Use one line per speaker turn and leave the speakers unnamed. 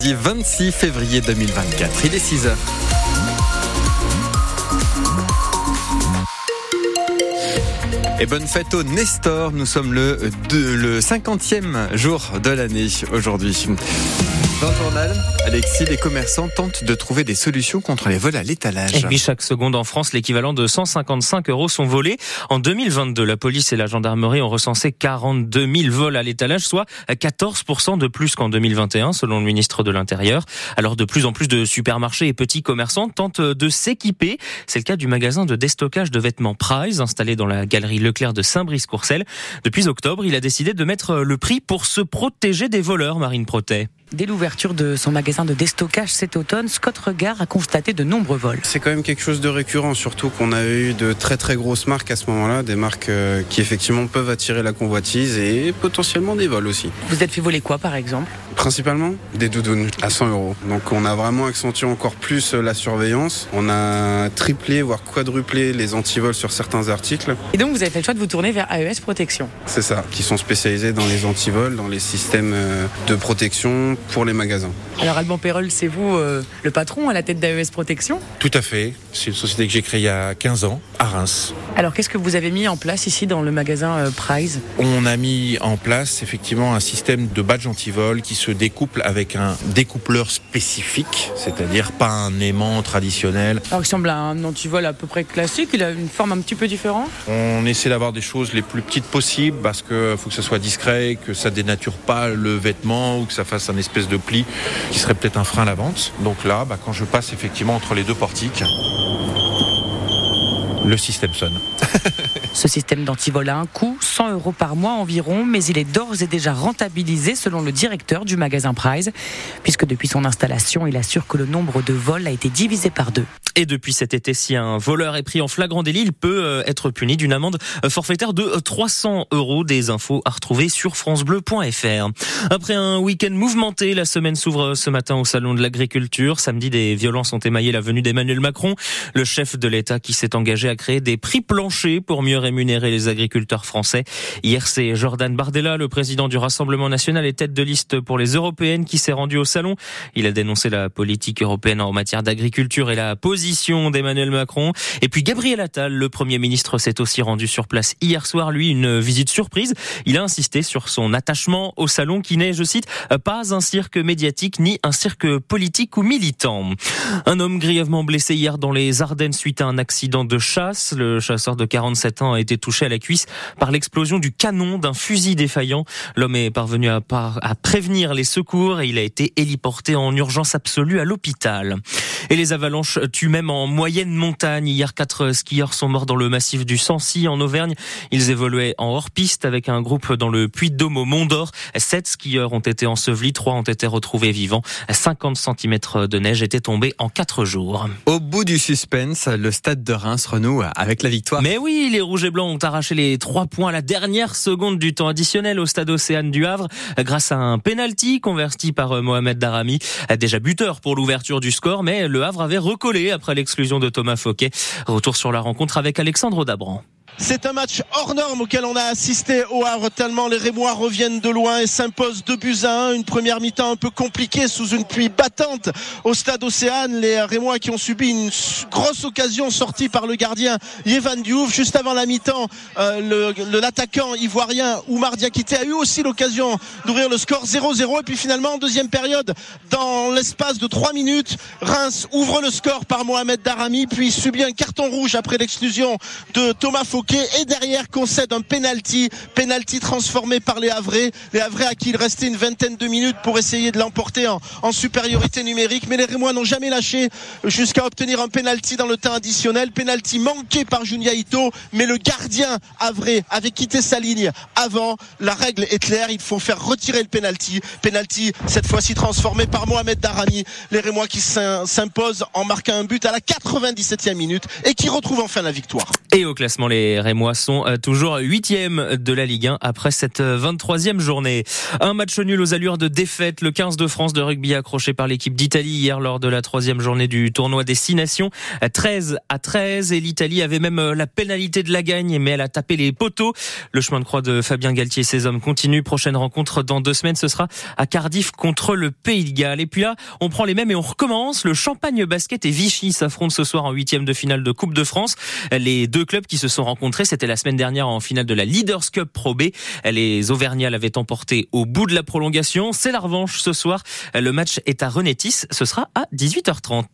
26 février 2024. Il est 6 heures. Et bonne fête au Nestor. Nous sommes le, le 50e jour de l'année aujourd'hui. Dans le journal, Alexis, les commerçants tentent de trouver des solutions contre les vols à l'étalage.
Puis chaque seconde en France, l'équivalent de 155 euros sont volés. En 2022, la police et la gendarmerie ont recensé 42 000 vols à l'étalage, soit 14% de plus qu'en 2021, selon le ministre de l'Intérieur. Alors de plus en plus de supermarchés et petits commerçants tentent de s'équiper. C'est le cas du magasin de déstockage de vêtements Price, installé dans la galerie Leclerc de Saint-Brice-Courcelles. Depuis octobre, il a décidé de mettre le prix pour se protéger des voleurs, Marine Protet.
Dès l'ouverture de son magasin de déstockage cet automne, Scott Regard a constaté de nombreux vols.
C'est quand même quelque chose de récurrent, surtout qu'on a eu de très très grosses marques à ce moment-là, des marques euh, qui effectivement peuvent attirer la convoitise et potentiellement des vols aussi.
Vous êtes fait voler quoi par exemple?
Principalement des doudounes à 100 euros. Donc on a vraiment accentué encore plus euh, la surveillance. On a triplé voire quadruplé les antivols sur certains articles.
Et donc vous avez fait le choix de vous tourner vers AES Protection.
C'est ça, qui sont spécialisés dans les antivols, dans les systèmes euh, de protection pour les magasins.
Alors Alban Perrol, c'est vous euh, le patron à la tête d'AES Protection
Tout à fait. C'est une société que j'ai créée il y a 15 ans à Reims.
Alors qu'est-ce que vous avez mis en place ici dans le magasin euh, Prize?
On a mis en place effectivement un système de badge anti-vol qui se découple avec un découpleur spécifique, c'est-à-dire pas un aimant traditionnel.
Alors il ressemble à un anti-vol à peu près classique, il a une forme un petit peu différente
On essaie d'avoir des choses les plus petites possibles parce qu'il faut que ça soit discret, que ça dénature pas le vêtement ou que ça fasse un espèce de pli qui serait peut-être un frein à la vente. Donc là, bah, quand je passe effectivement entre les deux portiques, le système sonne.
Ce système d'antivol a un coût, 100 euros par mois environ, mais il est d'ores et déjà rentabilisé selon le directeur du magasin Prize, puisque depuis son installation, il assure que le nombre de vols a été divisé par deux.
Et depuis cet été, si un voleur est pris en flagrant délit, il peut euh, être puni d'une amende euh, forfaitaire de 300 euh, euros. Des infos à retrouver sur francebleu.fr. Après un week-end mouvementé, la semaine s'ouvre ce matin au Salon de l'Agriculture. Samedi, des violences ont émaillé la venue d'Emmanuel Macron, le chef de l'État qui s'est engagé à créer des prix planchers pour mieux rémunérer les agriculteurs français. Hier, c'est Jordan Bardella, le président du Rassemblement national et tête de liste pour les européennes, qui s'est rendu au salon. Il a dénoncé la politique européenne en matière d'agriculture et la position d'Emmanuel Macron. Et puis Gabriel Attal, le Premier ministre, s'est aussi rendu sur place hier soir, lui, une visite surprise. Il a insisté sur son attachement au salon qui n'est, je cite, pas un cirque médiatique ni un cirque politique ou militant. Un homme grièvement blessé hier dans les Ardennes suite à un accident de Le chasseur de 47 ans a été touché à la cuisse par l'explosion du canon d'un fusil défaillant. L'homme est parvenu à prévenir les secours et il a été héliporté en urgence absolue à l'hôpital. Et les avalanches tuent même en moyenne montagne. Hier, quatre skieurs sont morts dans le massif du Sancy en Auvergne. Ils évoluaient en hors-piste avec un groupe dans le Puy-de-Dôme au Mont d'Or. Sept skieurs ont été ensevelis, trois ont été retrouvés vivants. 50 cm de neige étaient tombés en quatre jours.
Au bout du suspense, le stade de Reims renoue avec la victoire.
Mais oui, les Rouges et Blancs ont arraché les trois points à la dernière seconde du temps additionnel au stade Océane du Havre grâce à un penalty converti par Mohamed Darami. Déjà buteur pour l'ouverture du score, mais le Havre avait recollé après l'exclusion de Thomas Fouquet. Retour sur la rencontre avec Alexandre Dabran.
C'est un match hors norme auquel on a assisté au Havre tellement les Rémois reviennent de loin et s'imposent 2 buts à 1. Une première mi-temps un peu compliquée sous une pluie battante au stade Océane. Les Rémois qui ont subi une grosse occasion sortie par le gardien Yévan Diouf. Juste avant la mi-temps, euh, l'attaquant ivoirien Oumar Diakité a eu aussi l'occasion d'ouvrir le score 0-0. Et puis finalement, en deuxième période, dans l'espace de 3 minutes, Reims ouvre le score par Mohamed Darami, puis subit un carton rouge après l'exclusion de Thomas Foucault et derrière concède un penalty, penalty transformé par les Havrais, les Havrais à qui il restait une vingtaine de minutes pour essayer de l'emporter en, en, supériorité numérique, mais les Rémois n'ont jamais lâché jusqu'à obtenir un penalty dans le temps additionnel, penalty manqué par Junia Ito, mais le gardien Havrais avait quitté sa ligne avant. La règle est claire, il faut faire retirer le penalty, penalty cette fois-ci transformé par Mohamed Darami, les Rémois qui s'imposent en marquant un but à la 97e minute et qui retrouvent enfin la victoire.
Et au classement les Les Rémois sont toujours huitième de la Ligue 1 après cette 23e journée. Un match nul aux allures de défaite. Le 15 de France de rugby accroché par l'équipe d'Italie hier lors de la troisième journée du tournoi des Six Nations. 13 à 13 et l'Italie avait même la pénalité de la gagne mais elle a tapé les poteaux. Le chemin de croix de Fabien Galtier et ses hommes continue. Prochaine rencontre dans deux semaines, ce sera à Cardiff contre le Pays de Galles. Et puis là, on prend les mêmes et on recommence. Le Champagne Basket et Vichy s'affrontent ce soir en huitième de finale de Coupe de France. Les deux clubs qui se sont c'était la semaine dernière en finale de la Leaders Cup Pro B. Les Auvergnats l'avaient emporté au bout de la prolongation. C'est la revanche ce soir. Le match est à Renétis. Ce sera à 18h30.